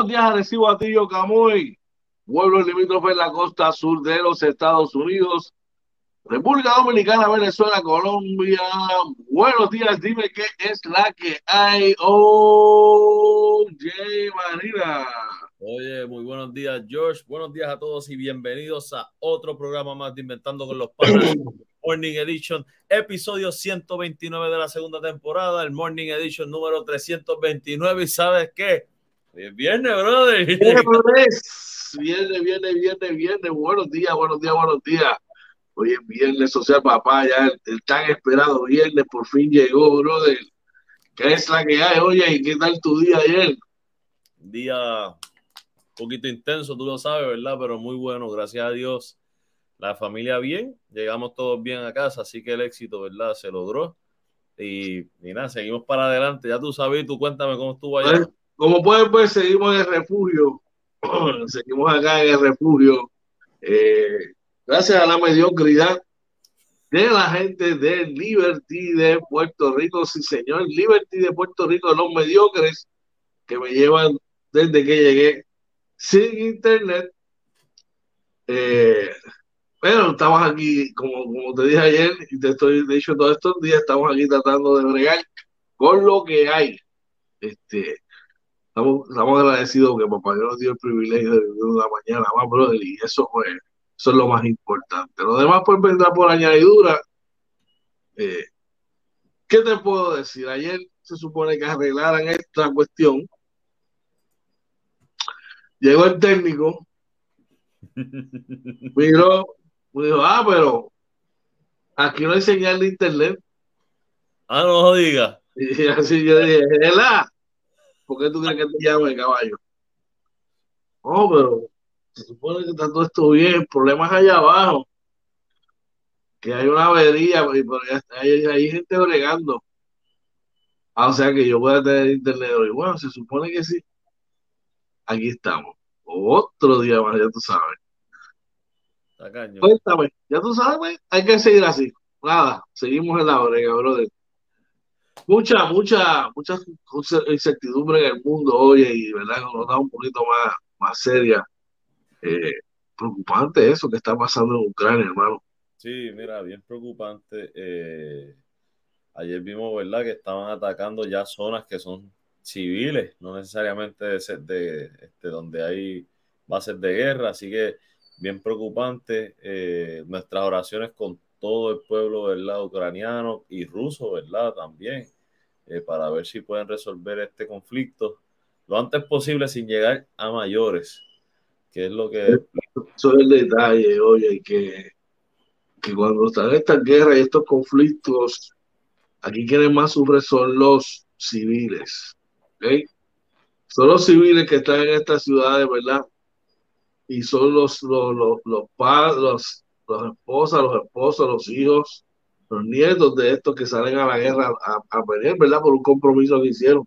Buenos días, recibo a Tío Camuy, pueblo limítrofe en la costa sur de los Estados Unidos, República Dominicana, Venezuela, Colombia. Buenos días, dime qué es la que hay. Oh, Jay Marina. Oye, muy buenos días, George. Buenos días a todos y bienvenidos a otro programa más de Inventando con los Padres. Morning Edition, episodio 129 de la segunda temporada, el Morning Edition número 329. ¿Y sabes qué? Es viernes, brother. Viernes, viernes, viernes, viernes. Buenos días, buenos días, buenos días. Hoy es viernes, o sea, papá, ya el, tan esperado viernes por fin llegó, brother. ¿Qué es la que hay? Oye, ¿y qué tal tu día ayer? Día un poquito intenso, tú lo sabes, ¿verdad? Pero muy bueno, gracias a Dios la familia bien, llegamos todos bien a casa, así que el éxito, ¿verdad? Se logró. Y, nada, seguimos para adelante. Ya tú sabes, tú cuéntame cómo estuvo allá. Como pueden ver, seguimos en el refugio. seguimos acá en el refugio. Eh, gracias a la mediocridad de la gente de Liberty de Puerto Rico. Sí, señor, Liberty de Puerto Rico, los mediocres que me llevan desde que llegué sin internet. Eh, estamos aquí, como, como te dije ayer, y te estoy dicho todos estos días, estamos aquí tratando de bregar con lo que hay. Este, estamos, estamos agradecidos que papá Dios nos dio el privilegio de vivir una mañana más, brother, y eso, fue, eso es lo más importante. Lo demás pues vendrá por añadidura. Eh, ¿Qué te puedo decir? Ayer se supone que arreglaran esta cuestión. Llegó el técnico, miró, me dijo, ah, pero aquí no hay señal de internet. Ah, no diga. Y así yo dije, ¿verdad? ¿Por qué tú crees que te llame caballo? No, pero se supone que está todo esto bien, el problema es allá abajo. Que hay una avería, y hay, hay gente bregando. Ah, o sea que yo voy a tener internet hoy. Bueno, se supone que sí. Aquí estamos. Otro día más, ya tú sabes. Cuéntame, ya tú sabes, hay que seguir así. Nada, seguimos en la brega, brother. Mucha, mucha, mucha incertidumbre en el mundo hoy y verdad nos da un poquito más, más seria. Eh, preocupante eso que está pasando en Ucrania, hermano. Sí, mira, bien preocupante. Eh, ayer vimos, ¿verdad?, que estaban atacando ya zonas que son civiles, no necesariamente de, de este, donde hay bases de guerra, así que bien preocupante. Eh, nuestras oraciones con todo el pueblo, ¿verdad? Ucraniano y ruso, ¿verdad? También, eh, para ver si pueden resolver este conflicto lo antes posible sin llegar a mayores, que es lo que... Eso es el detalle, oye, que, que cuando están estas guerras y estos conflictos, aquí quienes más sufren son los civiles, ¿ok? Son los civiles que están en estas ciudades, ¿verdad? y son los, los, los, los los, los esposas, los esposos, los hijos, los nietos de estos que salen a la guerra a, a pelear, ¿verdad? Por un compromiso que hicieron.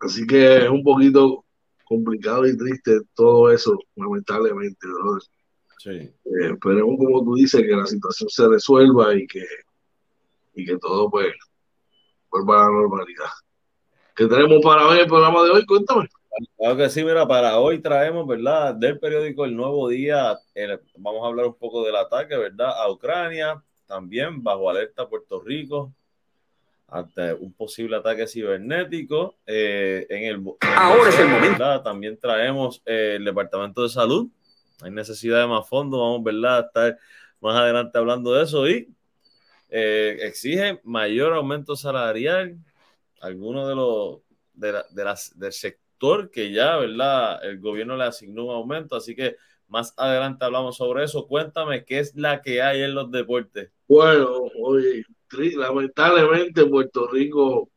Así que es un poquito complicado y triste todo eso, lamentablemente, ¿verdad? Sí. Eh, esperemos, como tú dices, que la situación se resuelva y que, y que todo pues vuelva a la normalidad. ¿Qué tenemos para ver el programa de hoy? Cuéntame. Claro que sí, mira, para hoy traemos, ¿verdad? Del periódico El Nuevo Día, vamos a hablar un poco del ataque, ¿verdad? A Ucrania, también bajo alerta Puerto Rico. ante un posible ataque cibernético. Eh, en el, Ahora es el momento. También traemos eh, el Departamento de Salud. Hay necesidad de más fondos. Vamos ¿verdad? a estar más adelante hablando de eso. Y eh, exige mayor aumento salarial. Algunos de los de, de las, del sector que ya, ¿verdad? El gobierno le asignó un aumento. Así que más adelante hablamos sobre eso. Cuéntame qué es la que hay en los deportes. Bueno, oye, lamentablemente Puerto Rico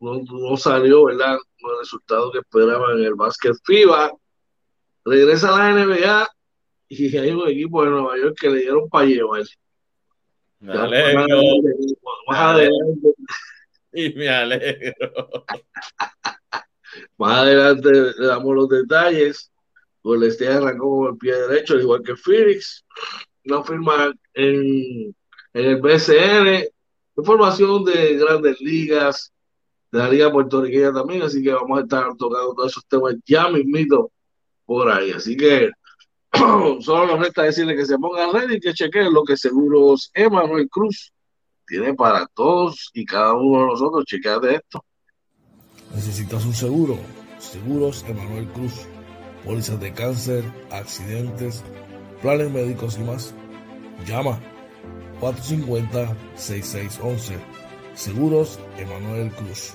no, salió, ¿verdad? Los resultados que esperaban en el básquet FIBA. Regresa a la NBA y hay un equipo de Nueva York que le dieron para llevar. Me alegro. Más adelante. Y me alegro. Más adelante le damos los detalles. Golden State arrancó con el pie derecho, igual que Phoenix. No firma en en el BCN, información de grandes ligas, de la Liga Puertorriqueña también, así que vamos a estar tocando todos esos temas ya mismito por ahí. Así que solo nos resta decirle que se pongan ready y que chequen lo que Seguros Emanuel Cruz tiene para todos y cada uno de nosotros. Chequeate esto. ¿Necesitas un seguro? Seguros Emanuel Cruz. Pólizas de cáncer, accidentes, planes médicos y más. Llama 450-6611. Seguros Emanuel Cruz.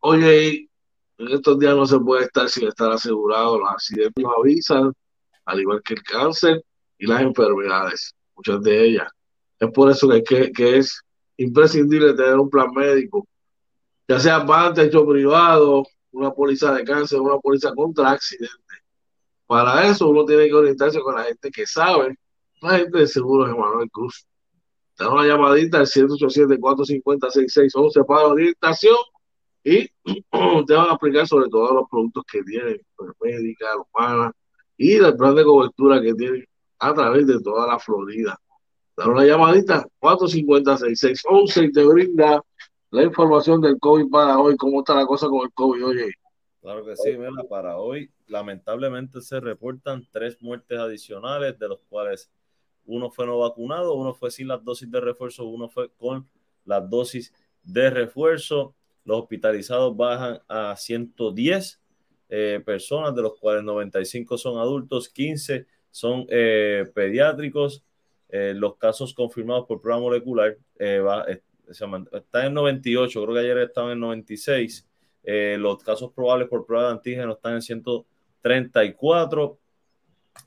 Oye, en estos días no se puede estar sin estar asegurado. Los accidentes nos avisan, al igual que el cáncer y las enfermedades, muchas de ellas. Es por eso que, que, es imprescindible tener un plan médico, ya sea Vantage o privado, una póliza de cáncer, una póliza contra accidentes. Para eso uno tiene que orientarse con la gente que sabe la gente de Seguros Emanuel Cruz. Da una llamadita al 187-450-6611 para orientación y te van a explicar sobre todos los productos que tienen, médica, humana y el plan de cobertura que tienen a través de toda la Florida. Da una llamadita 450-6611 y te brinda la información del COVID para hoy, cómo está la cosa con el COVID, oye. Claro que sí, mira, para hoy lamentablemente se reportan tres muertes adicionales, de los cuales uno fue no vacunado, uno fue sin las dosis de refuerzo, uno fue con las dosis de refuerzo. Los hospitalizados bajan a 110 eh, personas, de los cuales 95 son adultos, 15 son eh, pediátricos. Eh, los casos confirmados por prueba molecular va, están en 98, creo que ayer estaban en 96. los casos probables por prueba de antígeno están en 134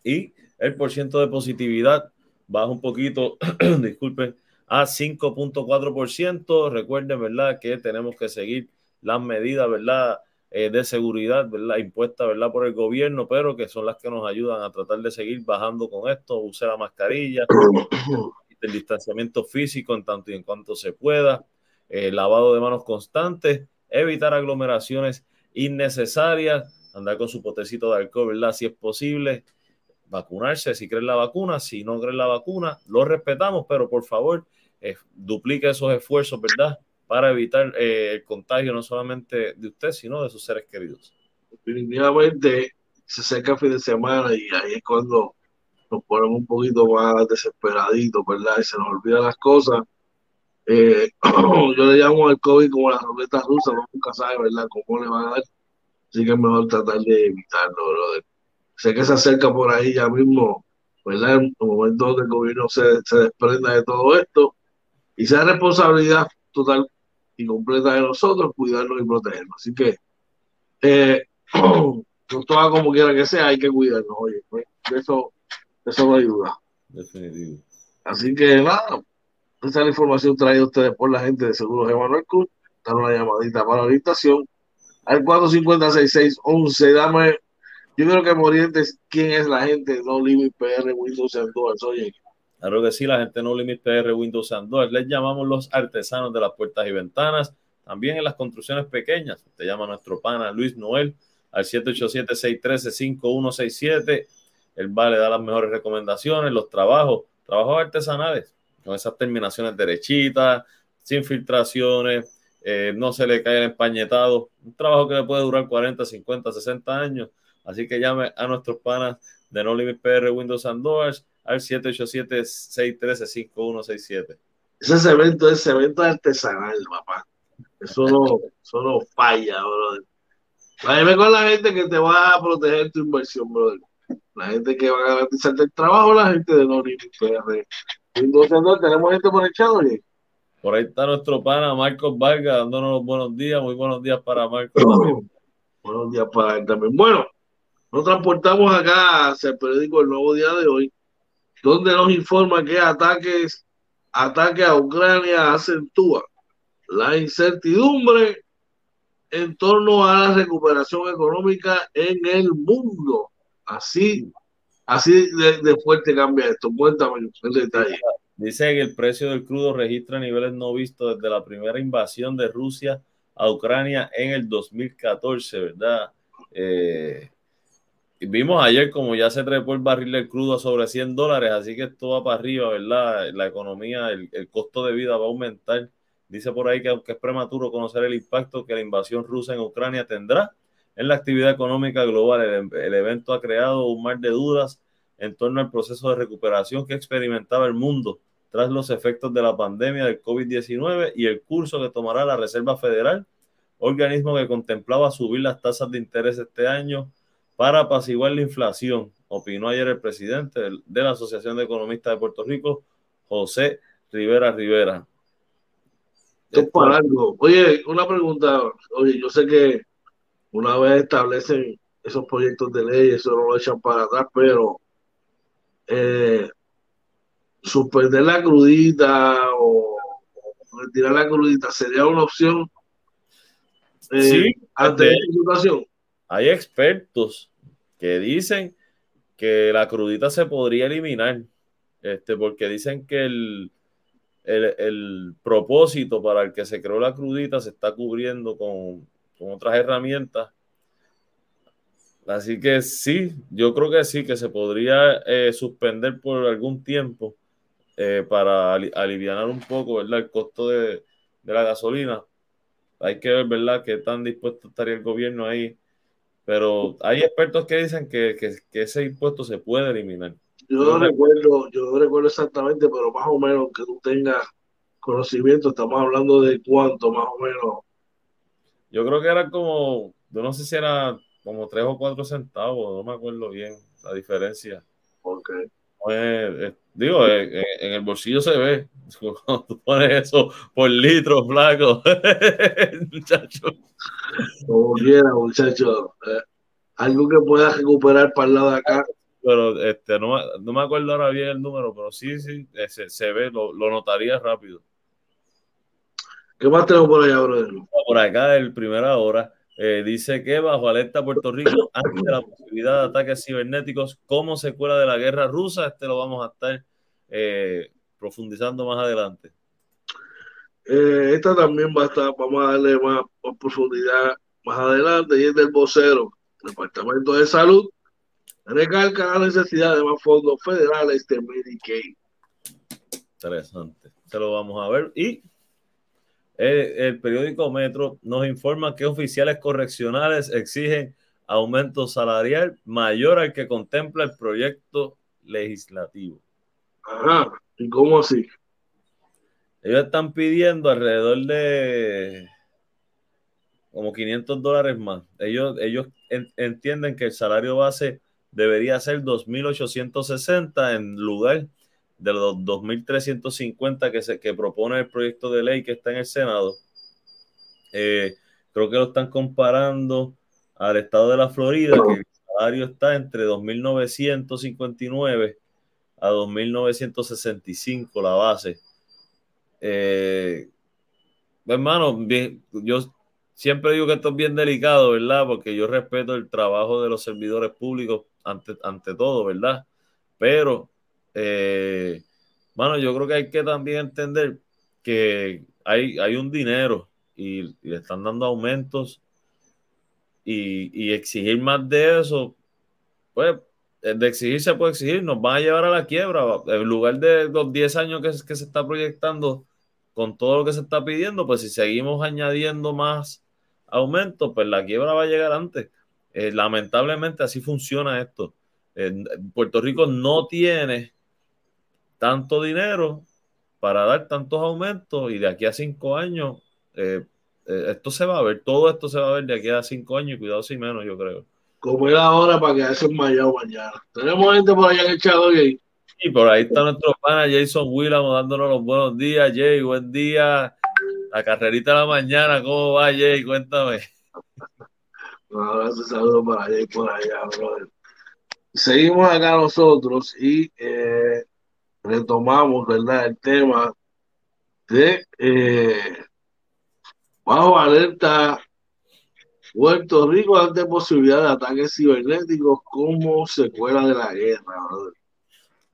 y el porcentaje de positividad baja un poquito, disculpen, a 5.4%. Recuerden, ¿verdad?, que tenemos que seguir las medidas, ¿verdad?, eh, de seguridad, ¿verdad?, impuestas, ¿verdad?, por el gobierno, pero que son las que nos ayudan a tratar de seguir bajando con esto. Use la mascarilla, el distanciamiento físico en tanto y en cuanto se pueda, el lavado de manos constantes, evitar aglomeraciones innecesarias, andar con su potecito de alcohol, ¿verdad?, si es posible vacunarse si creen la vacuna, si no creen la vacuna, lo respetamos, pero por favor, eh, duplique esos esfuerzos, ¿verdad? Para evitar eh, el contagio no solamente de usted, sino de sus seres queridos. Definitivamente se acerca el fin de semana y ahí es cuando nos ponemos un poquito más desesperaditos, ¿verdad? Y se nos olvidan las cosas. Eh, yo le llamo al COVID como la ruleta rusa, no nunca sabe, ¿verdad?, cómo le van a dar. Así que es mejor tratar de evitarlo, brother sé que se acerca por ahí ya mismo, ¿verdad? En el momento que el gobierno se, se desprenda de todo esto y sea responsabilidad total y completa de nosotros cuidarnos y protegernos. Así que, eh, todo como quiera que sea, hay que cuidarnos, oye, pues, eso, eso no ayuda. Definitivo. Así que nada, esta es la información traída a ustedes por la gente de Seguros Emanuel Cruz. Dan una llamadita para la orientación al 450-6611. Dame yo creo que Morientes, ¿quién es la gente No Limit PR Windows and Doors? Oye. Claro que sí, la gente No Limit PR Windows and Doors. Les llamamos los artesanos de las puertas y ventanas. También en las construcciones pequeñas. Te llama nuestro pana Luis Noel al 787-613-5167. Él va, le da las mejores recomendaciones, los trabajos, trabajos artesanales, con esas terminaciones derechitas, sin filtraciones, eh, no se le cae el empañetado. Un trabajo que le puede durar 40, 50, 60 años Así que llame a nuestros panas de No Limit PR Windows and Doors al 787-613-5167. ese cemento es cemento artesanal, papá. Eso no, eso no falla, brother. Váyame con la gente que te va a proteger tu inversión, brother. La gente que va a garantizarte el trabajo, la gente de Nori PR. Entonces, tenemos gente por el chat, oye. Por ahí está nuestro pana Marcos Vargas dándonos los buenos días. Muy buenos días para Marcos Buenos días para él también. Bueno, nos transportamos acá hacia el periódico El Nuevo Día de hoy, donde nos informa que ataques, ataque a Ucrania acentúa la incertidumbre en torno a la recuperación económica en el mundo. Así, así de, fuerte cambia esto. Cuéntame el detalle. Dice que el precio del crudo registra niveles no vistos desde la primera invasión de Rusia a Ucrania en el 2014, ¿verdad? Eh, vimos ayer como ya se trepó el barril del crudo a sobre 100 dólares, así que esto va para arriba, ¿verdad? La economía, el, costo de vida va a aumentar. Dice por ahí que aunque es prematuro conocer el impacto que la invasión rusa en Ucrania tendrá en la actividad económica global, el, el evento ha creado un mar de dudas en torno al proceso de recuperación que experimentaba el mundo tras los efectos de la pandemia del COVID-19 y el curso que tomará la Reserva Federal, organismo que contemplaba subir las tasas de interés este año para apaciguar la inflación, opinó ayer el presidente de la Asociación de Economistas de Puerto Rico, José Rivera Rivera. Oye, una pregunta. Oye, yo sé que una vez establecen esos proyectos de ley, eso no lo echan para atrás, pero eh, suspender la crudita o, retirar la crudita sería una opción eh, sí, ante esta situación. Hay expertos que dicen que la crudita se podría eliminar, este, porque dicen que el, el, propósito para el que se creó la crudita se está cubriendo con, con otras herramientas. Así que sí, yo creo que sí, que se podría eh, suspender por algún tiempo eh, para aliviar un poco ¿verdad? el costo de, la gasolina. Hay que ver ¿verdad? qué tan dispuesto estaría el gobierno ahí. Pero hay expertos que dicen que, ese impuesto se puede eliminar. Yo no recuerdo, yo no recuerdo exactamente, pero más o menos que tú tengas conocimiento, estamos hablando de cuánto más o menos. Yo creo que era como, yo no sé si era como tres o cuatro centavos, no me acuerdo bien la diferencia. Okay. Pues, digo, en, el bolsillo se ve. Cuando tú pones eso por litro, flaco. muchacho. Como quiera, muchacho. Eh, algo que pueda recuperar para el lado de acá. Pero este, no, no me acuerdo ahora bien el número, pero sí, sí, eh, se, se ve, lo, lo, notaría rápido. ¿Qué más tenemos por allá, brother? Por acá, el primera hora. Eh, dice que bajo alerta Puerto Rico ante la posibilidad de ataques cibernéticos como secuela de la guerra rusa. Este lo vamos a estar eh, profundizando más adelante. Eh, esta también va a estar, vamos a darle más, profundidad más adelante y es del vocero, Departamento de Salud. Recalca la necesidad de más fondos federales de Medicaid. Interesante. Se lo vamos a ver. Y el, periódico Metro nos informa que oficiales correccionales exigen aumento salarial mayor al que contempla el proyecto legislativo. Ajá, ¿y cómo así? Ellos están pidiendo alrededor de como 500 dólares más. Ellos, ellos entienden que el salario base debería ser 2.860 en lugar de los 2.350 que, se, que propone el proyecto de ley que está en el Senado, eh, creo que lo están comparando al estado de la Florida, que el salario está entre 2.959 a 2.965 la base. Eh, hermano, yo siempre digo que esto es bien delicado, ¿verdad? Porque yo respeto el trabajo de los servidores públicos ante, ante todo, ¿verdad? Pero eh, bueno, yo creo que hay que también entender que hay, hay un dinero y, le están dando aumentos y, exigir más de eso, pues de exigir se puede exigir, nos van a llevar a la quiebra. En lugar de los 10 años que, que se está proyectando con todo lo que se está pidiendo, pues si seguimos añadiendo más aumentos, pues la quiebra va a llegar antes. Eh, lamentablemente así funciona esto. Puerto Rico no tiene tanto dinero para dar tantos aumentos y de aquí a cinco años, eh, eh, esto se va a ver, todo esto se va a ver de aquí a cinco años y cuidado si menos, yo creo. Como era ahora para quedarse enmayado mañana. Tenemos gente por allá en el chat hoy. Y por ahí está nuestro pana Jason Willamo dándonos los buenos días. Jay, buen día. La carrerita de la mañana, ¿cómo va, Jay? Cuéntame. Un abrazo, saludo para Jay por allá, brother. Seguimos acá nosotros y eh, retomamos, ¿verdad? El tema de eh, bajo alerta Puerto Rico ante posibilidad de ataques cibernéticos como secuela de la guerra. Brother.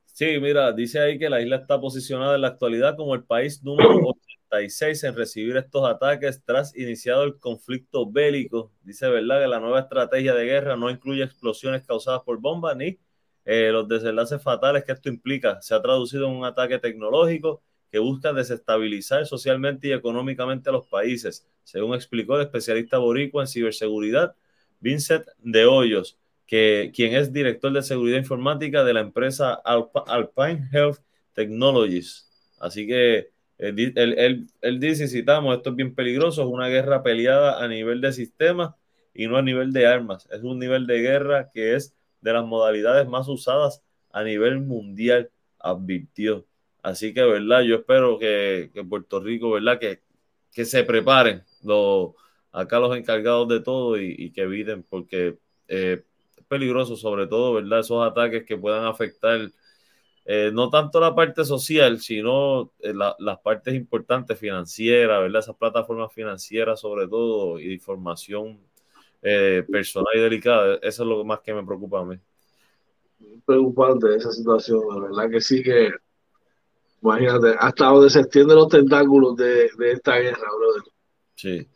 Sí, mira, dice ahí que la isla está posicionada en la actualidad como el país número 86 en recibir estos ataques tras iniciado el conflicto bélico. Dice, ¿verdad?, que la nueva estrategia de guerra no incluye explosiones causadas por bombas ni eh, los desenlaces fatales que esto implica. Se ha traducido en un ataque tecnológico que busca desestabilizar socialmente y económicamente a los países, según explicó el especialista boricua en ciberseguridad, Vincent de Hoyos que, quien es director de seguridad informática de la empresa Alpine Health Technologies. Así que él, él, él, dice, citamos, esto es bien peligroso, es una guerra peleada a nivel de sistemas y no a nivel de armas. Es un nivel de guerra que es de las modalidades más usadas a nivel mundial, advirtió. Así que, ¿verdad? Yo espero que, que Puerto Rico, ¿verdad? Que, que se preparen los, acá los encargados de todo y, y que eviten, porque eh, peligroso, sobre todo, ¿verdad? Esos ataques que puedan afectar eh, no tanto la parte social, sino eh, las partes importantes financieras, ¿verdad? Esas plataformas financieras, sobre todo, y información eh, personal y delicada. Eso es lo más que me preocupa a mí. Preocupante esa situación, la verdad que sí que, imagínate, hasta donde se extienden los tentáculos de, de esta guerra, brother. Sí.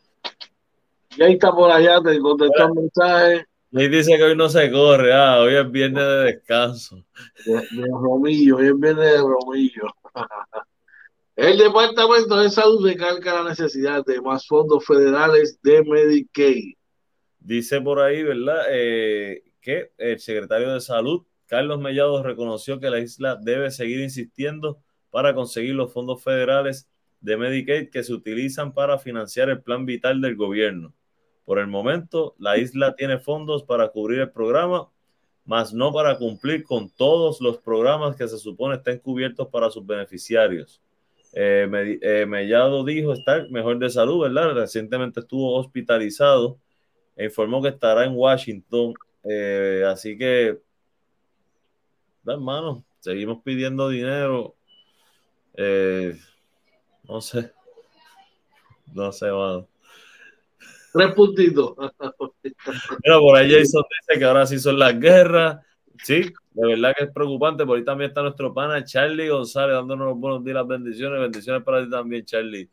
Y ahí está por allá, te contestó un mensaje. Me dice que hoy no se corre, ah, hoy es viernes de descanso. De, de Romillo, hoy es viernes de Romillo. El Departamento de Salud recalca la necesidad de más fondos federales de Medicaid. Dice por ahí, ¿verdad? Eh, que el secretario de Salud, Carlos Mellado, reconoció que la isla debe seguir insistiendo para conseguir los fondos federales de Medicaid que se utilizan para financiar el plan vital del gobierno. Por el momento, la isla tiene fondos para cubrir el programa, más no para cumplir con todos los programas que se supone estén cubiertos para sus beneficiarios. Eh, eh, Mellado dijo estar mejor de salud, ¿verdad? Recientemente estuvo hospitalizado informó que estará en Washington. Eh, así que, hermano, seguimos pidiendo dinero. no sé. No sé, mano. Tres puntitos. Mira, por ahí Jason dice que ahora sí son las guerras. Sí, de verdad que es preocupante. Por ahí también está nuestro pana Charlie González dándonos los buenos días, las bendiciones. Bendiciones para ti también, Charlie.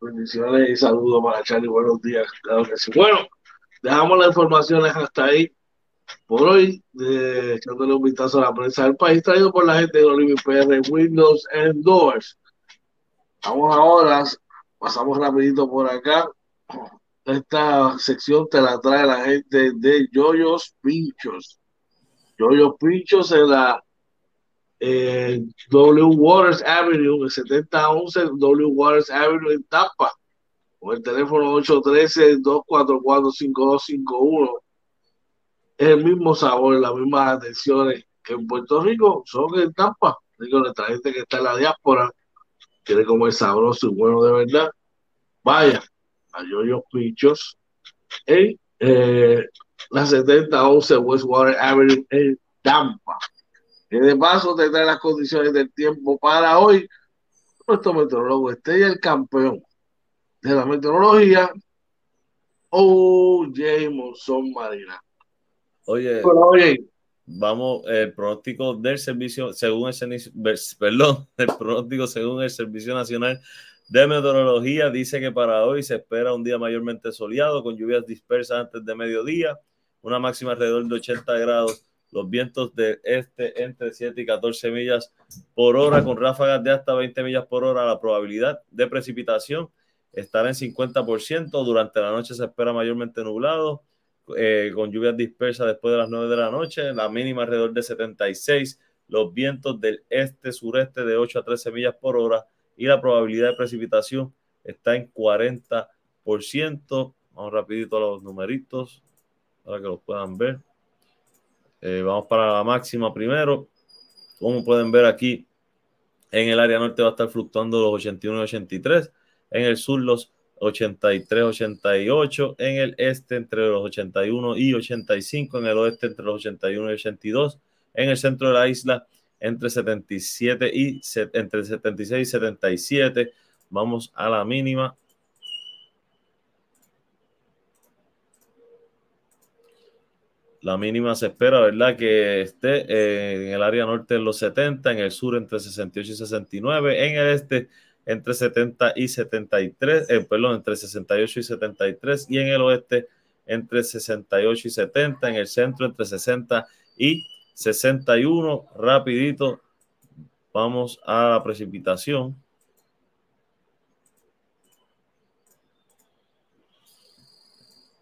Bendiciones y saludos para Charlie. Buenos días. Claro que sí. Bueno, dejamos las informaciones hasta ahí. Por hoy, eh, echándole un vistazo a la prensa del país, traído por la gente de Oliver PR, Windows and. Vamos ahora, pasamos rapidito por acá esta sección te la trae la gente de Yoyos Pinchos. Yoyos Pinchos en la eh, W Waters Avenue, el 7011 W Waters Avenue en Tampa, con el teléfono 813-244-5251. Es el mismo sabor, las mismas atenciones que en Puerto Rico, son en Tampa. Digo, nuestra gente que está en la diáspora quiere comer sabroso y bueno de verdad. Vaya, a Yoyo Pichos en eh, la 7011 Westwater Avenue en Tampa. Y de paso te trae las condiciones del tiempo para hoy. Nuestro meteorólogo Estrella, el campeón de la meteorología, O.J. Monzón Marina. Oye, vamos, el pronóstico del servicio, según el, perdón, el pronóstico según el Servicio Nacional de meteorología dice que para hoy se espera un día mayormente soleado con lluvias dispersas antes de mediodía, una máxima alrededor de 80 grados, los vientos de este entre 7 y 14 millas por hora con ráfagas de hasta 20 millas por hora. La probabilidad de precipitación estará en 50%. Durante la noche se espera mayormente nublado eh, con lluvias dispersas después de las 9 de la noche, la mínima alrededor de 76 los vientos del este-sureste de 8 a 13 millas por hora y la probabilidad de precipitación está en 40%. Vamos rapidito a los numeritos para que los puedan ver. Eh, vamos para la máxima primero. Como pueden ver aquí, en el área norte va a estar fluctuando los 81 y 83. En el sur los 83, 88. En el este entre los 81 y 85. En el oeste entre los 81 y 82. En el centro de la isla entre 77 y entre 76 y 77. Vamos a la mínima La mínima se espera, ¿verdad? Que esté en el área norte en los 70, en el sur entre 68 y 69, en el este entre 70 y 73, eh, perdón, entre 68 y 73, y en el oeste entre 68 y 70, en el centro entre 60 y 61. Rapidito, vamos a la precipitación.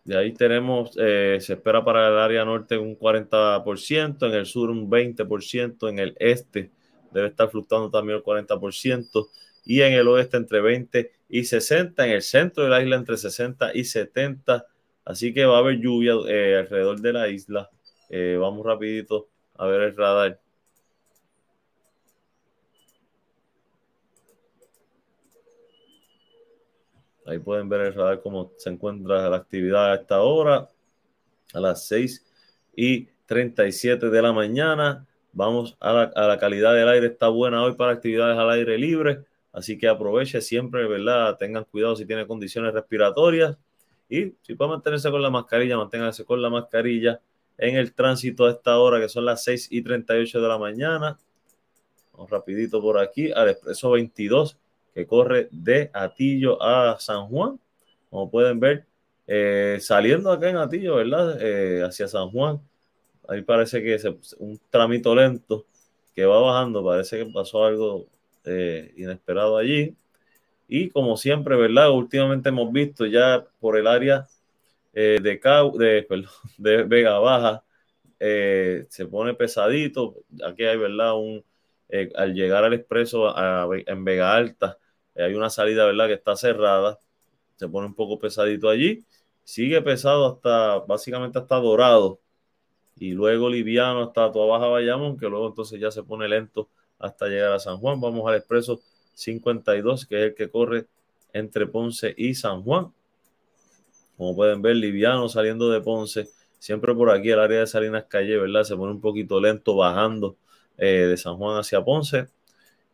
De ahí tenemos, eh, se espera para el área norte un 40%, en el sur un 20%, en el este debe estar fluctuando también el 40%, y en el oeste entre 20 y 60, en el centro de la isla entre 60 y 70, así que va a haber lluvia eh, alrededor de la isla. Eh, vamos rapidito a ver el radar. Ahí pueden ver el radar cómo se encuentra la actividad a esta hora, a las 6 y 37 de la mañana. Vamos a la, calidad del aire, está buena hoy para actividades al aire libre, así que aproveche siempre, ¿verdad? Tengan cuidado si tiene condiciones respiratorias y si puede mantenerse con la mascarilla, manténgase con la mascarilla en el tránsito a esta hora, que son las 6 y 38 de la mañana. Vamos rapidito por aquí al expreso 22 que corre de Atillo a San Juan. Como pueden ver, eh, saliendo acá en Atillo, ¿verdad? Eh, hacia San Juan. Ahí parece que es un trámite lento que va bajando. Parece que pasó algo eh, inesperado allí. Y como siempre, ¿verdad? Últimamente hemos visto ya por el área de, de, de Vega Baja, se pone pesadito. Aquí hay, ¿verdad? Un, al llegar al expreso en Vega Alta, eh, hay una salida, ¿verdad?, que está cerrada. Se pone un poco pesadito allí. Sigue pesado hasta, básicamente hasta Dorado. Y luego liviano hasta toda Baja Bayamón, que luego entonces ya se pone lento hasta llegar a San Juan. Vamos al expreso 52, que es el que corre entre Ponce y San Juan. Como pueden ver, liviano saliendo de Ponce. Siempre por aquí el área de Salinas Calle, ¿verdad? Se pone un poquito lento bajando eh, de San Juan hacia Ponce.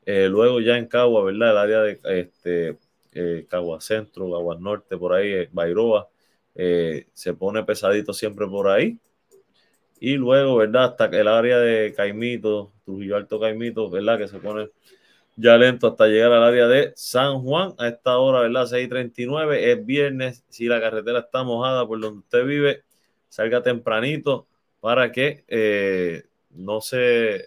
Eh, luego ya en Cagua, ¿verdad? El área de este, eh, Cagua Centro, Cagua Norte, por ahí, eh, Bairoa, se pone pesadito siempre por ahí. Y luego, ¿verdad? Hasta el área de Caimito, Trujillo Alto Caimito, ¿verdad? Que se pone ya lento hasta llegar al área de San Juan a esta hora, ¿verdad? 6:39, es viernes. Si la carretera está mojada por donde usted vive, salga tempranito para que no se,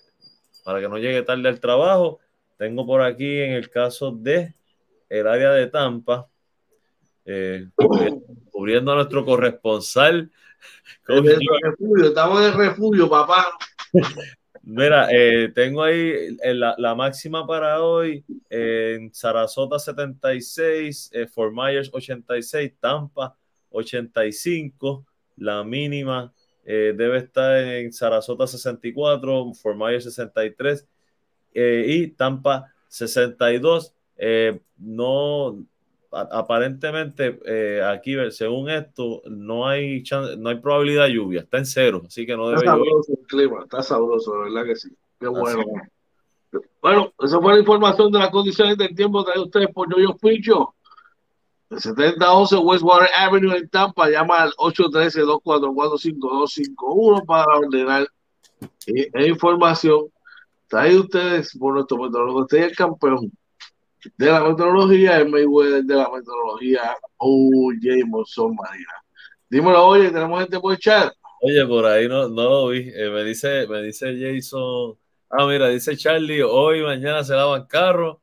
para que no llegue tarde al trabajo tengo por aquí en el caso de el área de Tampa, eh, cubriendo a nuestro corresponsal. estamos en refugio, papá. Mira, eh, tengo ahí eh, la, máxima para hoy en Sarasota 76, Fort Myers 86, Tampa 85, la mínima debe estar en Sarasota 64, Fort Myers 63 eh, y Tampa 62. Eh, no, aparentemente eh, aquí, según esto, no hay no hay probabilidad de lluvia, está en cero, así que no debe está sabroso el clima, está sabroso, ¿verdad que sí? Qué bueno. Bueno, esa fue la información de las condiciones del tiempo de ustedes por Yoyo Picho. El 7011 Westwater Avenue en Tampa, llama al 813-244-5251 para ordenar e información Trae ustedes por nuestro metodólogo, usted es el campeón de la metodología, el Mayweather de la metodología, o Jameson Marina. Dímelo, oye, tenemos gente por chat. Oye, por ahí no, no lo vi. Eh, me dice, me dice Jason. Ah, mira, dice Charlie, hoy mañana se lavan carro.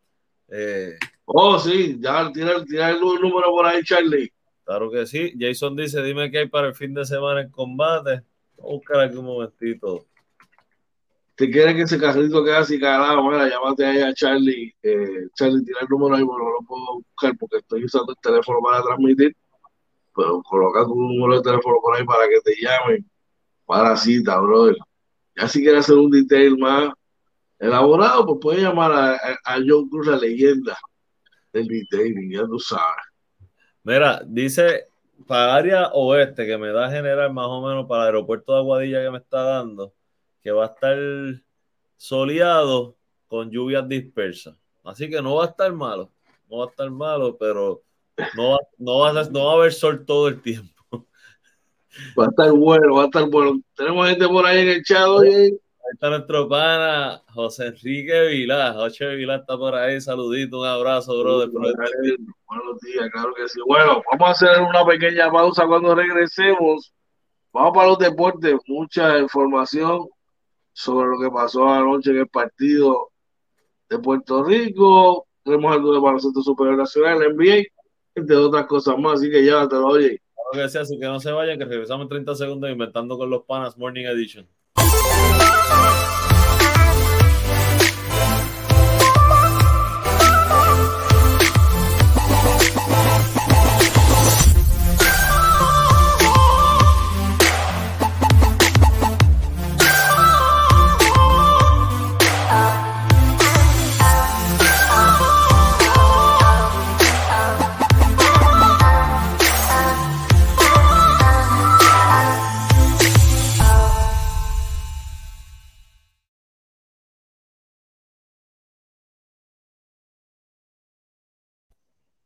Eh, oh, sí, ya tira, tira el número por ahí, Charlie. Claro que sí. Jason dice, dime qué hay para el fin de semana en combate. Voy a buscar aquí un momentito. Te quiere que ese carrito quede así calado, mira, llámate ahí a Charlie. Eh, Charlie, tira el número ahí, pero no lo puedo buscar porque estoy usando el teléfono para transmitir. Pero coloca tu número de teléfono por ahí para que te llamen para cita, brother. Ya si quieres hacer un detail más elaborado, pues puedes llamar a, a, John Cruz, la leyenda del detailing, ya tú sabes. Mira, dice para área oeste, que me da general más o menos para el aeropuerto de Aguadilla que me está dando, que va a estar soleado con lluvias dispersas. Así que no va a estar malo, no va a estar malo, pero no va, no va, a, no va a haber sol todo el tiempo. Va a estar bueno, va a estar bueno. Tenemos gente por ahí en el chat, oye. Ahí está nuestro pana José Enrique Vilá. José Vilá está por ahí. Saludito, un abrazo, brother. Buenos días, claro que sí. Bueno, vamos a hacer una pequeña pausa cuando regresemos. Vamos para los deportes. Mucha información sobre lo que pasó anoche en el partido de Puerto Rico. Tenemos algo de baloncesto superior nacional, NBA, entre otras cosas más. Así que ya te lo oye que sea, así que no se vayan, que regresamos en 30 segundos inventando con los panas Morning Edition.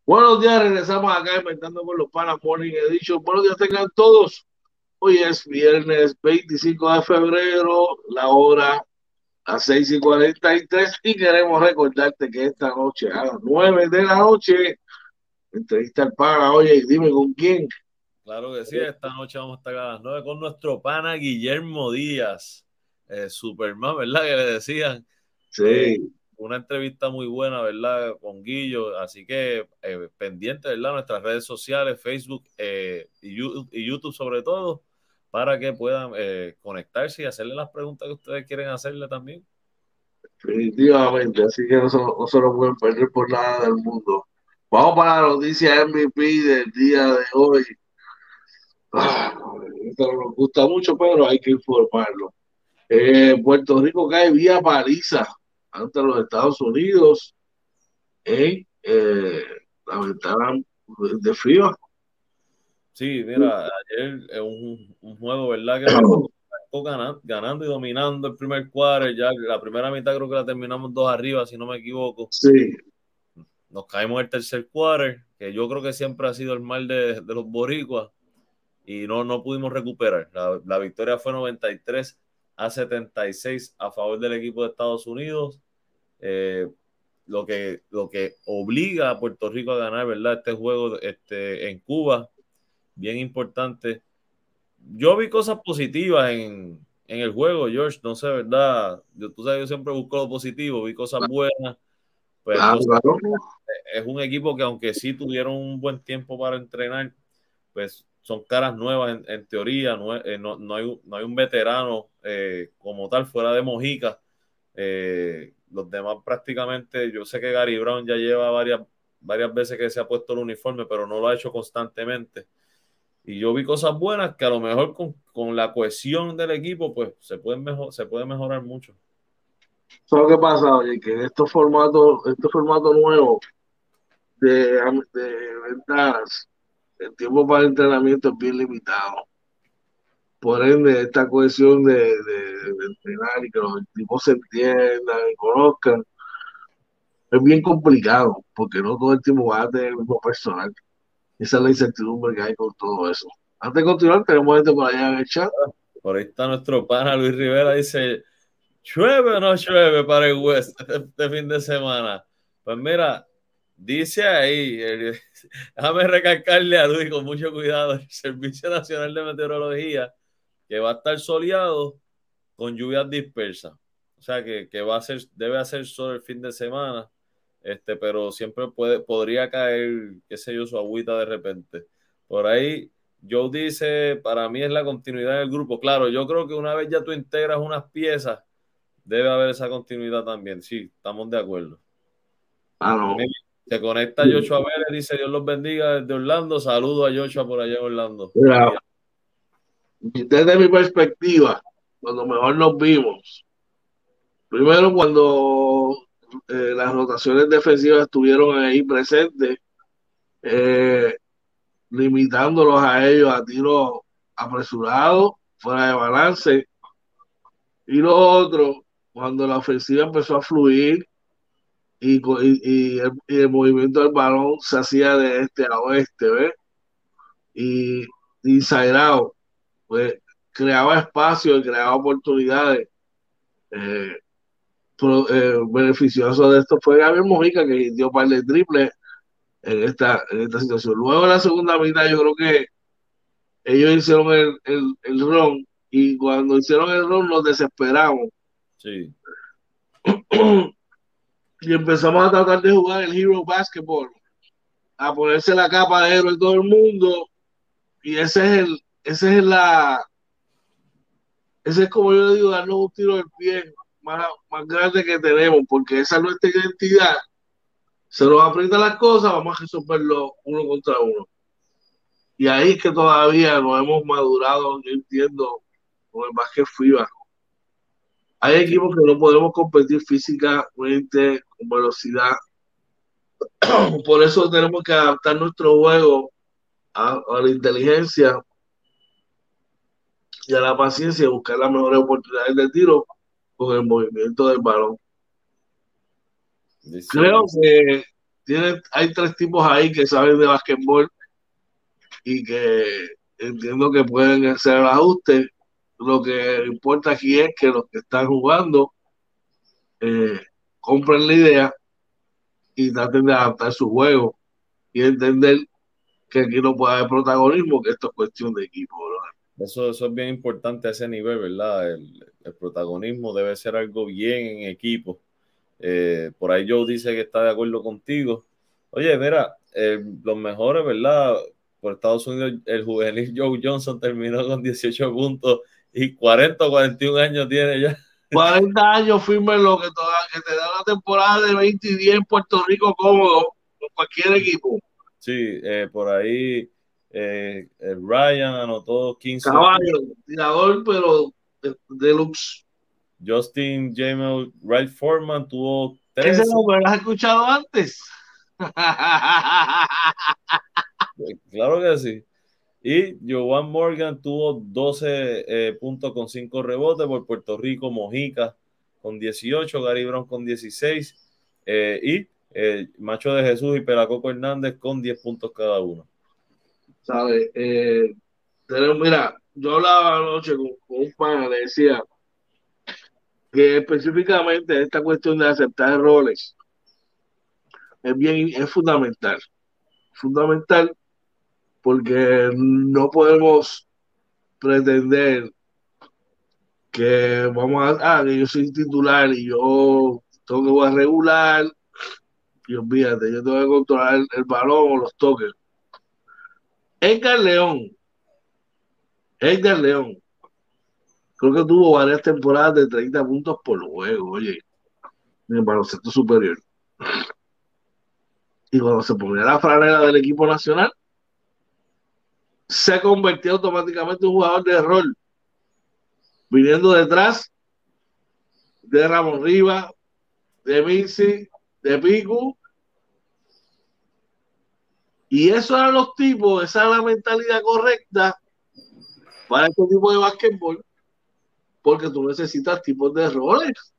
Buenos días, regresamos acá inventando con los panas Morning Edition. Buenos días tengan todos. Hoy es viernes 25 de febrero, la hora a 6 y 43 y queremos recordarte que esta noche a las 9 de la noche entrevista al pana, oye, dime con quién. Claro que sí, esta noche vamos a estar a las 9 con nuestro pana Guillermo Díaz, eh, Superman, ¿verdad? Que le decían. Sí una entrevista muy buena, ¿verdad? Con Guillo. Así que eh, pendiente, ¿verdad? Nuestras redes sociales, Facebook eh, y, YouTube, sobre todo, para que puedan eh, conectarse y hacerle las preguntas que ustedes quieren hacerle también. Definitivamente, así que no se, lo pueden perder por nada del mundo. Vamos para la noticia MVP del día de hoy. Ah, esto nos gusta mucho, pero hay que informarlo. Puerto Rico cae vía paliza ante los Estados Unidos en eh, la ventana de frío. Sí, mira, ayer es un, un, juego, ¿verdad? Que ganando, ganando y dominando el primer cuadro. Ya la primera mitad creo que la terminamos dos arriba, si no me equivoco. Sí. Nos caemos el tercer cuadro, que yo creo que siempre ha sido el mal de, de los boricuas, y no, no pudimos recuperar. La, la victoria fue 93 a 76 a favor del equipo de Estados Unidos. Eh, lo, que, lo que obliga a Puerto Rico a ganar, ¿verdad? Este juego este, en Cuba, bien importante. Yo vi cosas positivas en, en el juego, George, no sé, ¿verdad? Yo, tú sabes, yo siempre busco lo positivo, vi cosas buenas. Pues, es un equipo que aunque sí tuvieron un buen tiempo para entrenar, pues son caras nuevas en, teoría, no, eh, no, no, hay, no hay un veterano eh, como tal fuera de Mojica. Eh, los demás prácticamente, yo sé que Gary Brown ya lleva varias, varias veces que se ha puesto el uniforme, pero no lo ha hecho constantemente. Y yo vi cosas buenas que a lo mejor con, la cohesión del equipo, pues se, pueden mejor, se puede mejorar mucho. ¿Sabes qué pasa? Oye, que en estos formatos, este formato nuevo de, de ventanas, el tiempo para el entrenamiento es bien limitado por ende, esta cohesión de, entrenar y que los equipos se entiendan y conozcan, es bien complicado, porque no todo el tiempo va a tener el mismo personal. Esa es la incertidumbre que hay con todo eso. Antes de continuar, tenemos gente por allá en el chat. Por ahí está nuestro pana Luis Rivera, dice, ¿llueve o no llueve para el West este fin de semana? Pues mira, dice ahí, déjame recalcarle a Luis con mucho cuidado, el Servicio Nacional de Meteorología que va a estar soleado con lluvias dispersas. O sea que, va a ser, debe hacer sol el fin de semana, este, pero siempre puede, podría caer, qué sé yo, su agüita de repente. Por ahí, Joe dice, para mí es la continuidad del grupo. Claro, yo creo que una vez ya tú integras unas piezas, debe haber esa continuidad también. Sí, estamos de acuerdo. Ah, no. Se conecta Joshua Vélez, dice Dios los bendiga desde Orlando. Saludo a Joshua por allá en Orlando. Desde mi perspectiva, cuando mejor nos vimos, primero cuando eh, las rotaciones defensivas estuvieron ahí presentes, eh, limitándolos a ellos a tiros apresurados, fuera de balance. Y lo otro, cuando la ofensiva empezó a fluir y, el, movimiento del balón se hacía de este a oeste, ¿ves? Y, y pues creaba espacio y creaba oportunidades. Eh, eh, beneficioso de esto fue Gabriel Mojica que dio par de triples en esta, en esta situación. Luego en la segunda mitad yo creo que ellos hicieron el, el, el ron y cuando hicieron el ron nos desesperamos. Sí. y empezamos a tratar de jugar el Hero Basketball, a ponerse la capa de héroe todo el mundo. Y ese es el, ese es la, ese es como yo digo, darnos un tiro del pie más, más grande que tenemos, porque esa es nuestra identidad. Se nos aprieta las cosas, vamos a resolverlo uno contra uno. Y ahí es que todavía no hemos madurado, yo entiendo, con el básquet FIBA. Hay equipos que no podemos competir físicamente, con velocidad. Por eso tenemos que adaptar nuestro juego a, la inteligencia y a la paciencia, buscar las mejores oportunidades de tiro con el movimiento del balón. Creo que tiene, hay tres tipos ahí que saben de básquetbol y que entiendo que pueden hacer el ajuste. Lo que importa aquí es que los que están jugando eh, compren la idea y traten de adaptar su juego y entender que aquí no puede haber protagonismo, que esto es cuestión de equipo. Eso, eso es bien importante a ese nivel, ¿verdad? El, protagonismo debe ser algo bien en equipo. Eh, por ahí Joe dice que está de acuerdo contigo. Oye, mira, eh, los mejores, ¿verdad? por Estados Unidos, el juvenil Joe Johnson terminó con 18 puntos y 40 o 41 años tiene ya. 40 años firme lo que, te da una temporada de 20 y 10 en Puerto Rico cómodo con cualquier equipo. Sí, eh, por ahí eh, Ryan anotó 15. Caballo, tirador, pero deluxe. Justin James Wright Foreman tuvo 13. ¿Ese nombre lo has escuchado antes? Claro que sí. Y Joan Morgan tuvo 12 eh, puntos con 5 rebotes por Puerto Rico, Mojica con 18, Gary Brown con 16 eh, y eh, Macho de Jesús y Pelacoco Hernández con 10 puntos cada uno. ¿Sabe? mira, yo hablaba anoche con, un pana, le decía que específicamente esta cuestión de aceptar roles es bien, es fundamental. Fundamental porque no podemos pretender que vamos a, ah, que yo soy titular y yo tengo que regular y olvídate, yo tengo que controlar el, balón o los toques. Edgar León, Edgar León, creo que tuvo varias temporadas de 30 puntos por juego, oye, en el baloncesto superior. Y cuando se ponía la franela del equipo nacional, se convirtió automáticamente en un jugador de rol, viniendo detrás de Ramón Riva, de Vinci, de Pico. Y eso eran los tipos, esa es la mentalidad correcta para este tipo de básquetbol, porque tú necesitas tipos de roles.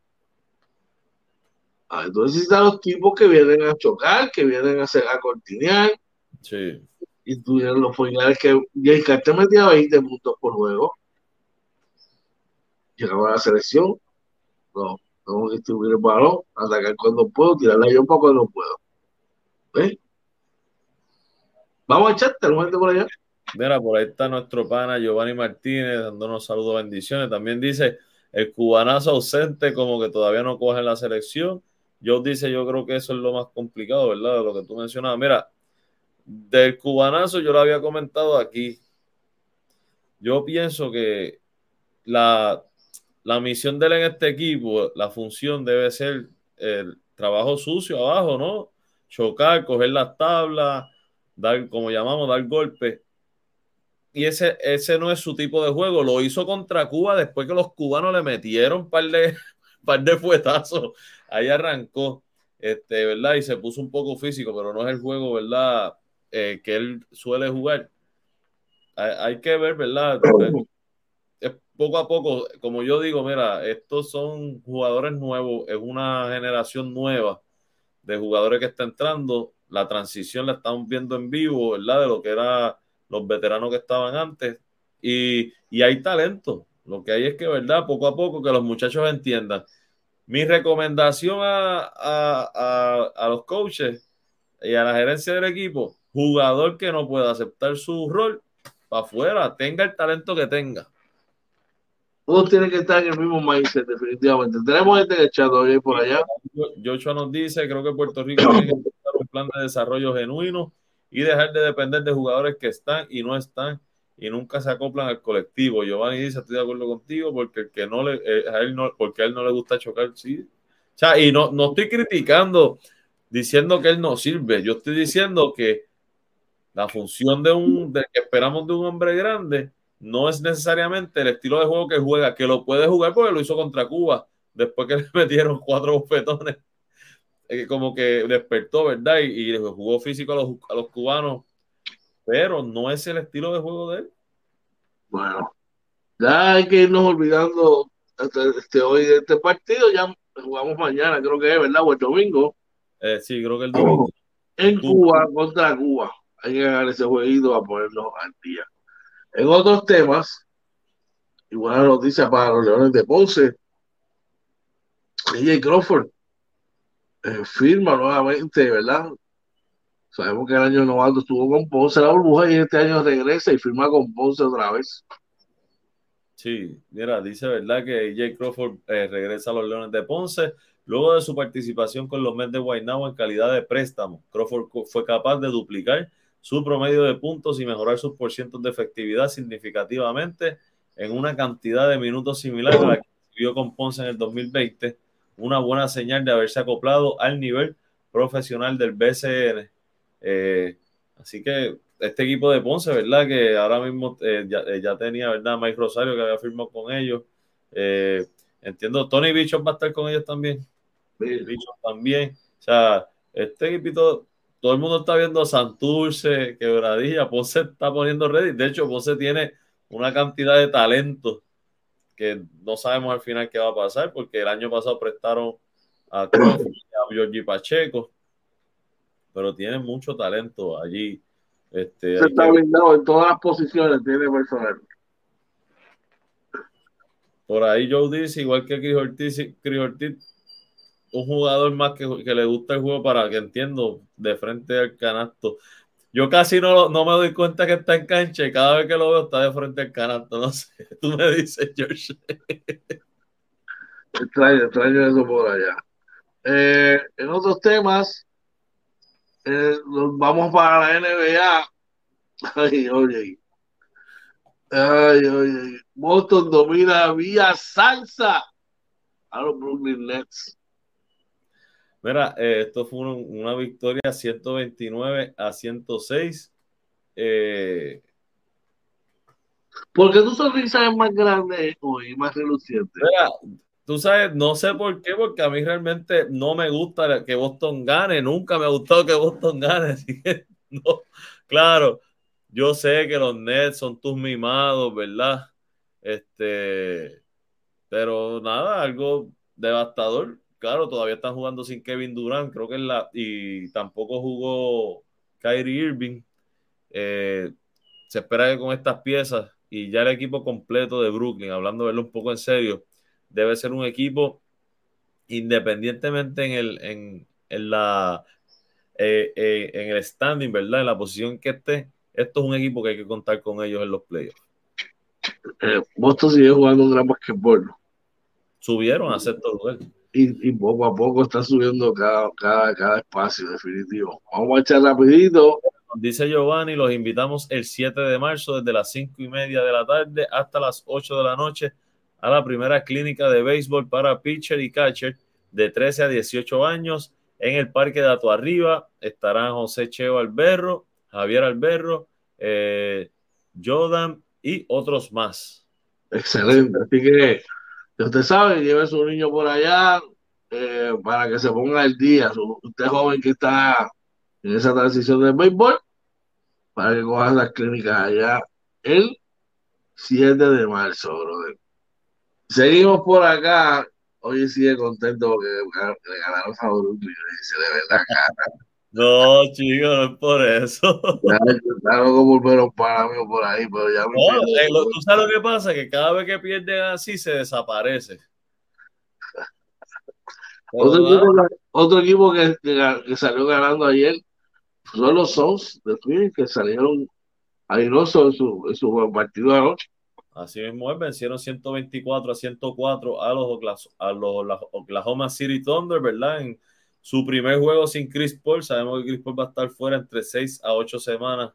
tú necesitas los tipos que vienen a chocar, que vienen a, hacer, a cortinear. Sí y tuvieron los finales que Jay Carter metía 20 puntos por juego. Llegaba a la selección, no, tengo que distribuir el balón, atacar cuando puedo, tirar la yompa cuando puedo. ¿Ves? Vamos a echarte, gente por allá. Mira, por ahí está nuestro pana Giovanni Martínez dándonos saludos, bendiciones. También dice el cubanazo ausente, como que todavía no coge la selección. Yo dice, yo creo que eso es lo más complicado, ¿verdad? Lo que tú mencionabas. Mira, del cubanazo yo lo había comentado aquí. Yo pienso que la, la misión de él en este equipo, la función debe ser el trabajo sucio abajo, ¿no? Chocar, coger las tablas, dar, como llamamos, dar golpes. Y ese, ese no es su tipo de juego. Lo hizo contra Cuba después que los cubanos le metieron un par de, par de fuetazos. Ahí arrancó, este, ¿verdad? Y se puso un poco físico, pero no es el juego, ¿verdad? Eh, que él suele jugar. Hay, hay que ver, ¿verdad? poco a poco, como yo digo, mira, estos son jugadores nuevos, es una generación nueva de jugadores que está entrando. La transición la estamos viendo en vivo, ¿verdad? De lo que eran los veteranos que estaban antes. Y, y hay talento. Lo que hay es que, ¿verdad? Poco a poco que los muchachos entiendan. Mi recomendación a, a, a, a los coaches y a la gerencia del equipo, jugador que no pueda aceptar su rol, para afuera, tenga el talento que tenga todos tienen que estar en el mismo mindset, definitivamente. Tenemos gente en el chat hoy por allá. Joshua nos dice, creo que Puerto Rico tiene que de desarrollo genuino y dejar de depender de jugadores que están y no están y nunca se acoplan al colectivo. Giovanni dice, estoy de acuerdo contigo, porque el que no le, eh, él no, porque él no le gusta chocar, sí. O sea, y no, no estoy criticando diciendo que él no sirve. Yo estoy diciendo que la función de un, de que esperamos de un hombre grande no es necesariamente el estilo de juego que juega, que lo puede jugar porque lo hizo contra Cuba, después que le metieron cuatro bofetones, como que despertó, ¿verdad? Y, y, jugó físico a los, a los cubanos, pero no es el estilo de juego de él. Bueno, ya hay que irnos olvidando este, este hoy de este partido, ya jugamos mañana, creo que es, ¿verdad? O el domingo. Eh, sí, creo que el domingo. En Cuba, contra Cuba. Hay que ganar ese jueguito a ponernos al día. En otros temas, y buena noticia para los Leones de Ponce, DJ Crawford eh, firma nuevamente, ¿verdad? Sabemos que el año novato estuvo con Ponce la burbuja y este año regresa y firma con Ponce otra vez. Sí, mira, dice verdad que Jay Crawford eh, regresa a los Leones de Ponce luego de su participación con los Mets de Guaynabo en calidad de préstamo. Crawford fue capaz de duplicar su promedio de puntos y mejorar sus porcientos de efectividad significativamente en una cantidad de minutos similar a la que vio con Ponce en el 2020, una buena señal de haberse acoplado al nivel profesional del BCN. Eh, así que este equipo de Ponce, ¿verdad? Que ahora mismo eh, ya, eh, ya, tenía, ¿verdad? Mike Rosario que había firmado con ellos. Eh, entiendo, Tony Bichos va a estar con ellos también. Sí. También. O sea, este equipo todo el mundo está viendo Santurce, Quebradilla, Ponce está poniendo ready. De hecho, Ponce tiene una cantidad de talento que no sabemos al final qué va a pasar, porque el año pasado prestaron a Giorgi Pacheco, pero tiene mucho talento allí. Este, Se está que... blindado en todas las posiciones, tiene personal. Por ahí Joe dice, igual que Chris Ortiz, Chris Ortiz un jugador más que, que, le gusta el juego para que entiendo de frente al canasto. Yo casi no, no me doy cuenta que está en cancha y cada vez que lo veo está de frente al canasto. No sé, tú me dices, George. extraño, extraño eso por allá. Eh, en otros temas, eh, vamos para la NBA. Ay, oye. Ay, oye. Boston domina vía salsa a los Brooklyn Nets. Mira, eh, esto fue una, una, victoria 129 a 106. Eh, ¿Por qué tu sonrisa es más grande hoy, más reluciente? Mira, tú sabes, no sé por qué, porque a mí realmente no me gusta que Boston gane. Nunca me ha gustado que Boston gane. Así que, no, claro, yo sé que los Nets son tus mimados, ¿verdad? Este, pero nada, algo devastador claro, todavía están jugando sin Kevin Durant, creo que es la, y tampoco jugó Kyrie Irving. Eh, se espera que con estas piezas y ya el equipo completo de Brooklyn, hablando de verlo un poco en serio, debe ser un equipo independientemente en el, en, en la eh, eh, en el standing, ¿verdad? En la posición que esté, esto es un equipo que hay que contar con ellos en los playoffs. Boston sigue jugando un gran basquetbol. Subieron a sexto lugar y, y, poco a poco está subiendo cada, cada, cada espacio definitivo. Vamos a echar rapidito. Dice Giovanni, los invitamos el 7 de marzo desde las 5 y media de la tarde hasta las 8 de la noche a la primera clínica de béisbol para pitcher y catcher de 13 a 18 años en el Parque de Arriba. Estarán José Cheo Alberro, Javier Alberro, eh, Jordan y otros más. Excelente. Así que usted sabe, lleve a su niño por allá eh, para que se ponga el día. Usted joven que está en esa transición del béisbol, para que coja las clínicas allá el 7 de marzo, brother. Seguimos por acá. Hoy sigue contento porque le ganaron a Brooklyn. De verdad, cara. No, chico, no es por eso. Ya intentaron como volver para mí por ahí, pero ya no, eh, Tú sabes lo que pasa, que cada vez que pierden así se desaparece. Otro equipo, que, que, salió ganando ayer son los Sons de Phoenix que salieron airosos en su, en su partido de anoche. Así mismo es, vencieron 124 a 104 a los, a los Oklahoma City Thunder, ¿verdad? En su primer juego sin Chris Paul. Sabemos que Chris Paul va a estar fuera entre 6 a 8 semanas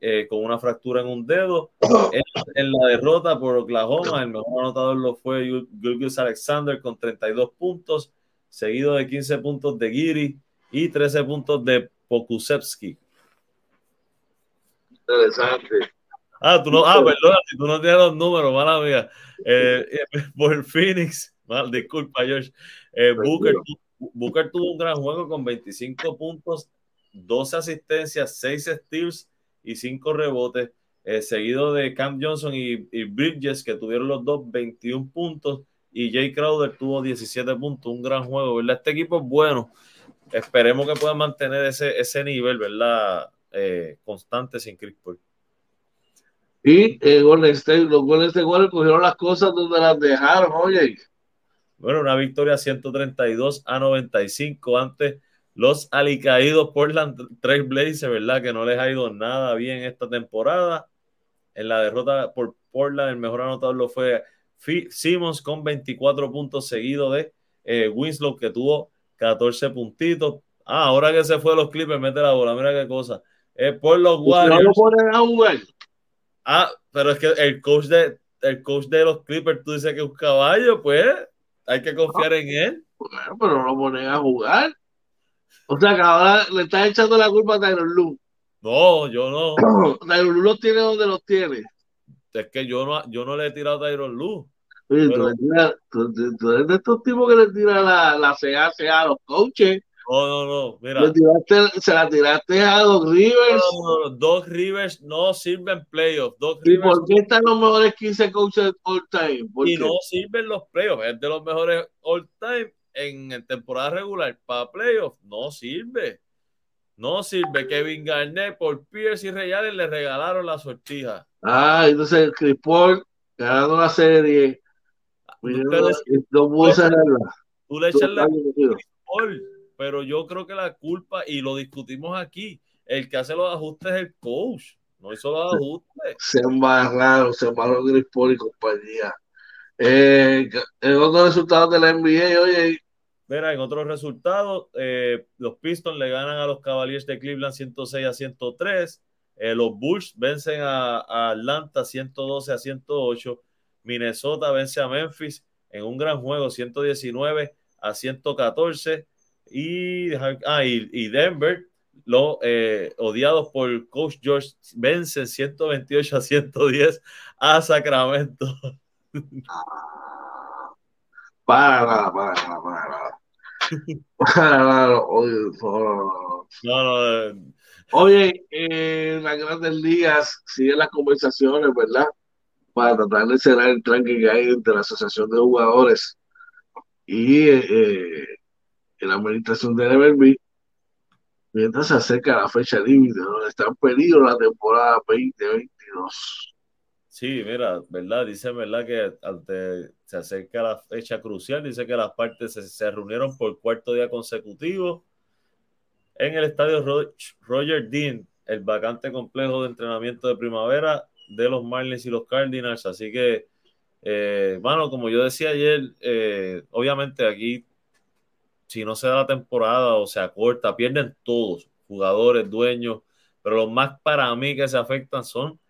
eh, con una fractura en un dedo. En, la derrota por Oklahoma, el mejor anotador lo fue Gilgis Alexander con 32 puntos, seguido de 15 puntos de Giri y 13 puntos de Pokusevski. Interesante. Ah, tú no, ah, perdón, tú no tienes los números, mala mía. Eh, eh, por Phoenix, mal, disculpa, George. Eh, Booker, Booker, tuvo un gran juego con 25 puntos, 12 asistencias, 6 steals y 5 rebotes, seguido de Cam Johnson y, Bridges, que tuvieron los dos 21 puntos, y Jay Crowder tuvo 17 puntos. Un gran juego, ¿verdad? Este equipo es bueno. Esperemos que pueda mantener ese, ese nivel, ¿verdad? constante sin Chris Paul. Y eh, Golden State, los Golden State Warriors cogieron las cosas donde las dejaron, oye. Bueno, una victoria 132 a 95 ante los alicaídos Portland Trail Blazers, ¿verdad? Que no les ha ido nada bien esta temporada. En la derrota por Portland, el mejor anotador lo fue Simmons con 24 puntos seguido de eh, Winslow, que tuvo 14 puntitos. Ah, ahora que se fue a los Clippers, mete la bola, mira qué cosa. Eh, por los Warriors. Ah, pero es que el coach de, el coach de los Clippers, tú dices que es un caballo, pues hay que confiar en él. Bueno, pero no lo ponen a jugar. O sea que ahora le estás echando la culpa a Tyron Lu. No, yo no. Tyron Lu los tiene donde los tiene. Es que yo no, yo no le he tirado a Tyron Lu. Oye, tú, tú, eres de estos tipos que le tiran la, la CA, a los coaches. No, no, no. Mira. se la tiraste a Doc Rivers. No, no, Doc Rivers no sirve en playoffs. ¿Y por qué están los mejores 15 coaches all time? Y no sirven los playoffs. Es de los mejores all time en temporada regular. Para playoffs no sirve. No sirve. Kevin Garnett por Pierce y Reyales le regalaron la sortija. Ah, entonces Chris Paul ganando la serie. no Tú le echas la Chris Paul pero yo creo que la culpa, y lo discutimos aquí, el que hace los ajustes es el coach, no hizo los ajustes. Se embarraron, se embarraron Grispol y compañía. Eh, en otros resultados de la NBA, oye. Mira, en otros resultados, eh, los Pistons le ganan a los Cavaliers de Cleveland 106 a 103. Eh, los Bulls vencen a, a, Atlanta 112 a 108. Minnesota vence a Memphis en un gran juego 119 a 114. Y, ah, y, Denver, los eh, odiados por coach George, vencen 128 a 110 a Sacramento. Para nada, para nada, para nada. Para nada, oye, no, no. Eh. Oye, en las grandes ligas siguen las conversaciones, ¿verdad? Para tratar de cerrar el tranque que hay entre la Asociación de Jugadores y eh, en la administración de MLB, mientras se acerca la fecha límite, donde está en peligro la temporada 2022. Sí, mira, verdad, dice verdad que ante, se acerca la fecha crucial, dice que las partes se, reunieron por cuarto día consecutivo en el estadio Roger Dean, el vacante complejo de entrenamiento de primavera de los Marlins y los Cardinals. Así que, eh, bueno, como yo decía ayer, eh, obviamente aquí si no se da la temporada o se acorta, pierden todos, jugadores, dueños, pero los más para mí que se afectan son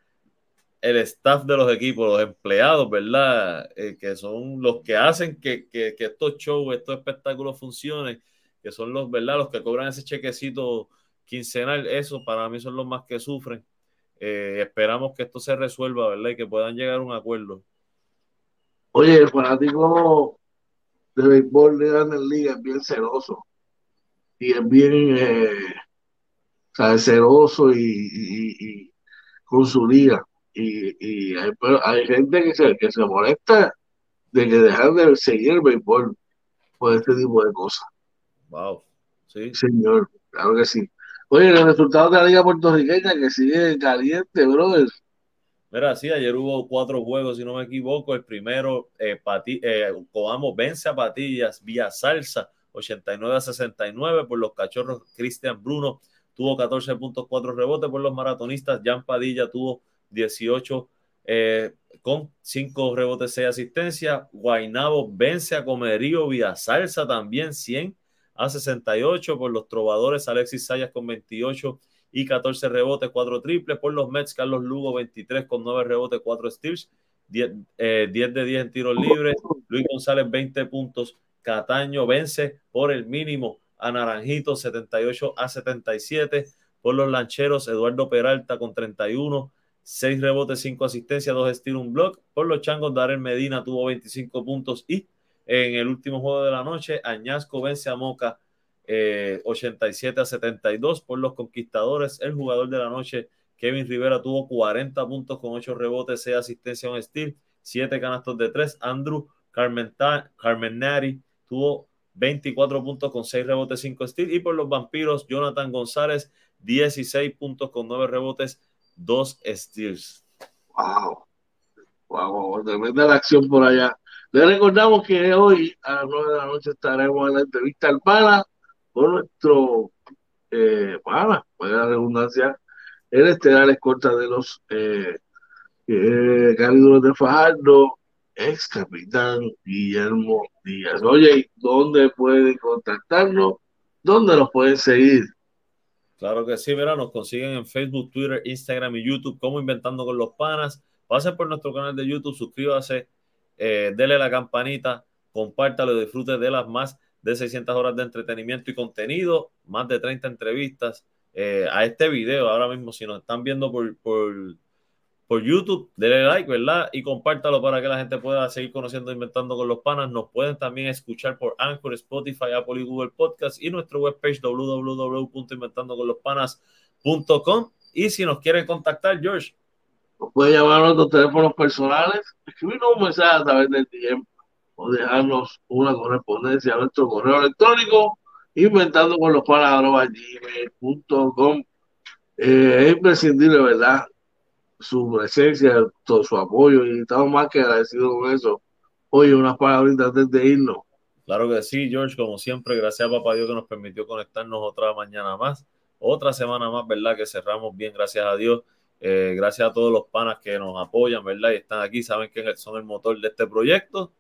el staff de los equipos, los empleados, ¿verdad? Eh, que son los que hacen que, que, que, estos shows, estos espectáculos funcionen, que son los, ¿verdad? Los que cobran ese chequecito quincenal, eso para mí son los más que sufren. Eh, esperamos que esto se resuelva, ¿verdad? Y que puedan llegar a un acuerdo. Oye, el fanático de béisbol de Grandes Ligas es bien celoso y es bien eh, celoso y, con su liga. Y, hay, gente que se, que se molesta de que dejan de seguir el béisbol por este tipo de cosas. Wow, sí. Señor, claro que sí. Oye, los resultados de la Liga Puertorriqueña que sigue caliente, brother. Mira, sí, ayer hubo cuatro juegos, si no me equivoco. El primero, eh, eh, vence a Patillas vía salsa, 89 a 69 por los cachorros. Cristian Bruno tuvo 14.4 rebotes por los maratonistas. Jan Padilla tuvo 18 eh, con 5 rebotes, 6 asistencias. Guainabo vence a Comerío vía salsa también, 100 a 68 por los trovadores. Alexis Sayas con 28 y 14 rebotes, 4 triples. Por los Mets, Carlos Lugo 23 con 9 rebotes, 4 steals. 10, eh, 10 de 10 en tiros libres. Luis González 20 puntos. Cataño vence por el mínimo a Naranjito 78 a 77. Por los lancheros, Eduardo Peralta con 31, 6 rebotes, 5 asistencias, 2 steals, un block. Por los changos, Darel Medina tuvo 25 puntos y en el último juego de la noche, Añasco vence a Moca 87 eh, a 72 por los conquistadores. El jugador de la noche, Kevin Rivera, tuvo 40 puntos con 8 rebotes, 6 asistencias, un steal, 7 canastos de 3. Andrew Carmenari tuvo 24 puntos con 6 rebotes, 5 steals. Y por los vampiros, Jonathan González, 16 puntos con 9 rebotes, 2 steals. Wow. Wow, tremenda la acción por allá. Le recordamos que hoy a las 9 de la noche estaremos en la entrevista al PANA con nuestro eh, PANA, la redundancia, el estelar escolta de los eh, eh, de Fajardo, ex capitán Guillermo Díaz. Oye, ¿dónde pueden contactarnos? ¿Dónde nos pueden seguir? Claro que sí, mira, nos consiguen en Facebook, Twitter, Instagram y YouTube como Inventando con los Panas. Pasen por nuestro canal de YouTube, suscríbase, eh, la campanita, compártalo, disfrute de las más de 600 horas de entretenimiento y contenido, más de 30 entrevistas eh, a este video. Ahora mismo, si nos están viendo por, por por YouTube, denle like, ¿verdad? Y compártalo para que la gente pueda seguir conociendo Inventando con los Panas. Nos pueden también escuchar por Anchor, Spotify, Apple y Google Podcast y nuestro webpage www.inventandoconlospanas.com. Y si nos quieren contactar, George. Nos pueden llamar a nuestros teléfonos personales, escribirnos un mensaje a través del tiempo o dejarnos una correspondencia a nuestro correo electrónico inventando con los panas eh, es imprescindible, ¿verdad? su presencia, todo su apoyo y estamos más que agradecidos con eso. Oye, unas palabras antes de irnos. Claro que sí, George, como siempre, gracias a Papá Dios que nos permitió conectarnos otra mañana más, otra semana más, ¿verdad? Que cerramos bien, gracias a Dios. Eh, gracias a todos los panas que nos apoyan, ¿verdad? Y están aquí, saben que son el motor de este proyecto.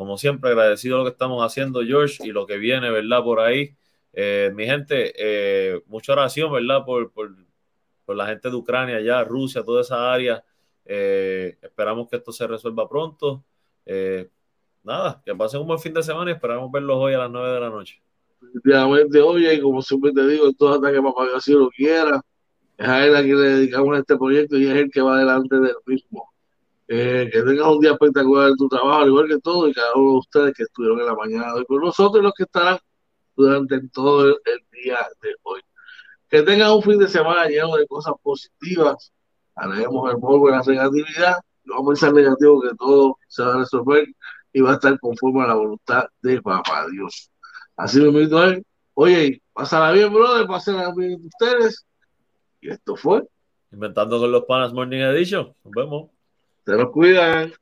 Como siempre, agradecido lo que estamos haciendo, George, y lo que viene, ¿verdad? Por ahí. Eh, mi gente, eh, mucha oración, ¿verdad? Por, por, la gente de Ucrania, ya Rusia, toda esa área. Eh, esperamos que esto se resuelva pronto. Eh, nada, que pasen un buen fin de semana y esperamos verlos hoy a las 9 de la noche. Efectivamente, oye, y como siempre te digo, todo hasta que Papá Dios lo quiera, es a él a quien le dedicamos este proyecto y es el que va delante del mismo. Eh, que tengas un día espectacular en tu trabajo, al igual que todo, y cada uno de ustedes que estuvieron en la mañana de hoy con nosotros y los que estarán durante todo el día de hoy. Que tengan un fin de semana lleno de cosas positivas. Haremos el polvo de la negatividad. Vamos a ser negativos que todo se va a resolver y va a estar conforme a la voluntad de Papá Dios. Así lo invito a él. Oye, pásala bien, brother, pásala bien ustedes. Y esto fue. Inventando con los panas Morning Edition. Nos vemos. Se los cuidan.